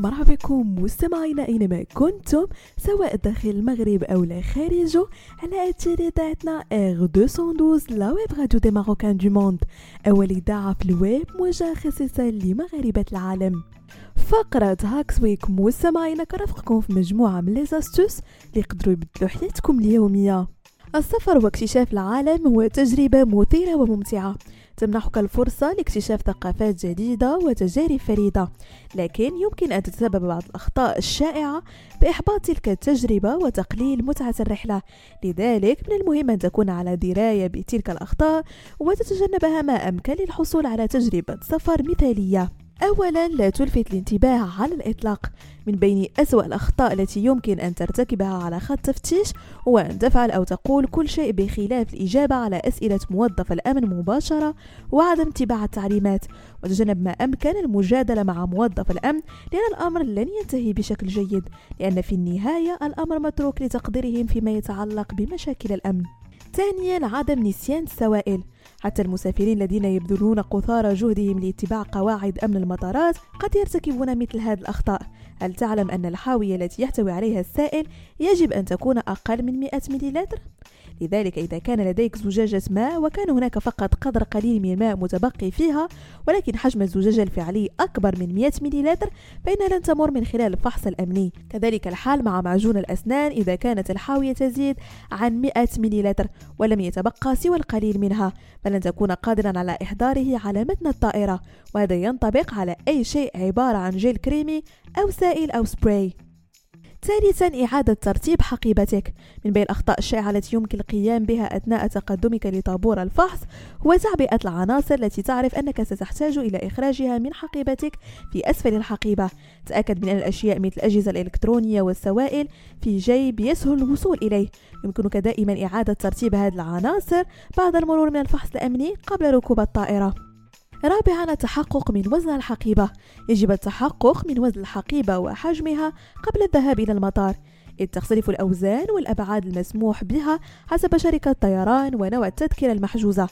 مرحبا بكم مستمعينا أينما كنتم سواء داخل المغرب أولا خارجه على اثير اذاعتنا R 212 la web radio des Marocains du monde اول اذاعه في الويب موجهه خصيصا لمغاربة العالم. فقرة Hacks Week مستمعينا كرفقكم في مجموعة من les astuces اللي يقدروا يبدلوا حياتكم اليومية. السفر واكتشاف العالم هو تجربة مثيرة وممتعة. تمنحك الفرصة لاكتشاف ثقافات جديدة وتجارب فريدة. لكن يمكن أن تتسبب بعض الأخطاء الشائعة بإحباط تلك التجربة وتقليل متعة الرحلة. لذلك من المهم أن تكون على دراية بتلك الأخطاء وتتجنبها ما أمكن للحصول على تجربة سفر مثالية. أولا لا تلفت الانتباه على الإطلاق من بين أسوأ الأخطاء التي يمكن أن ترتكبها على خط تفتيش هو أن تفعل أو تقول كل شيء بخلاف الإجابة على أسئلة موظف الأمن مباشرة وعدم اتباع التعليمات. وتجنب ما أمكن المجادلة مع موظف الأمن لأن الأمر لن ينتهي بشكل جيد لأن في النهاية الأمر متروك لتقديرهم فيما يتعلق بمشاكل الأمن. ثانيا عدم نسيان السوائل حتى المسافرين الذين يبذلون قصارى جهدهم لاتباع قواعد أمن المطارات قد يرتكبون مثل هذه الأخطاء هل تعلم أن الحاوية التي يحتوي عليها السائل يجب أن تكون أقل من 100 مليلتر؟ لذلك إذا كان لديك زجاجة ماء وكان هناك فقط قدر قليل من الماء متبقي فيها ولكن حجم الزجاجة الفعلي أكبر من 100 مليلتر فإنها لن تمر من خلال الفحص الأمني كذلك الحال مع معجون الأسنان إذا كانت الحاوية تزيد عن 100 مليلتر ولم يتبقى سوى القليل منها فلن تكون قادرا على إحضاره على متن الطائرة. وهذا ينطبق على أي شيء عبارة عن جيل كريمي أو سائل أو سبراي. ثالثا إعادة ترتيب حقيبتك. من بين الأخطاء الشائعة التي يمكن القيام بها أثناء تقدمك لطابور الفحص هو تعبئة العناصر التي تعرف أنك ستحتاج إلى إخراجها من حقيبتك في أسفل الحقيبة. تأكد من أن الأشياء مثل الأجهزة الإلكترونية والسوائل في جيب يسهل الوصول إليه. يمكنك دائما إعادة ترتيب هذه العناصر بعد المرور من الفحص الأمني قبل ركوب الطائرة. رابعا التحقق من وزن الحقيبة. يجب التحقق من وزن الحقيبة وحجمها قبل الذهاب إلى المطار. إذ تختلف الأوزان والأبعاد المسموح بها حسب شركة الطيران ونوع التذكرة المحجوزة.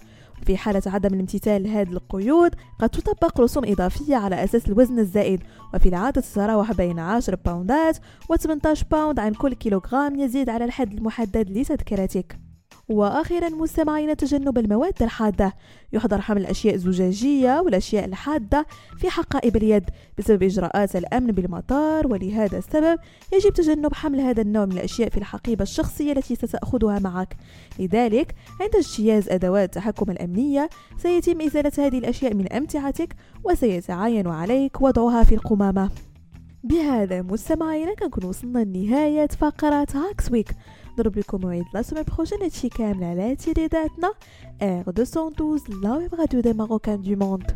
في حالة عدم الامتثال لهذه القيود قد تطبق رسوم إضافية على أساس الوزن الزائد. وفي العادة تتراوح بين 10 باوندات و 18 باوند عن كل كيلوغرام يزيد على الحد المحدد لتذكرتك. وأخيرا مستمعين تجنب المواد الحادة. يحظر حمل الأشياء الزجاجية والأشياء الحادة في حقائب اليد بسبب إجراءات الأمن بالمطار ولهذا السبب يجب تجنب حمل هذا النوع من الأشياء في الحقيبة الشخصية التي ستأخذها معك. لذلك عند اجتياز أدوات التحكم الأمنية سيتم إزالة هذه الأشياء من أمتعتك وسيتعين عليك وضعها في القمامة. بهذا مستمعينا كنكون وصلنا لنهاية فقرة هاكس ويك نضرب لكم موعد la semaine prochaine هادشي كامل على تردداتنا R 212 la web radio des Marocains du monde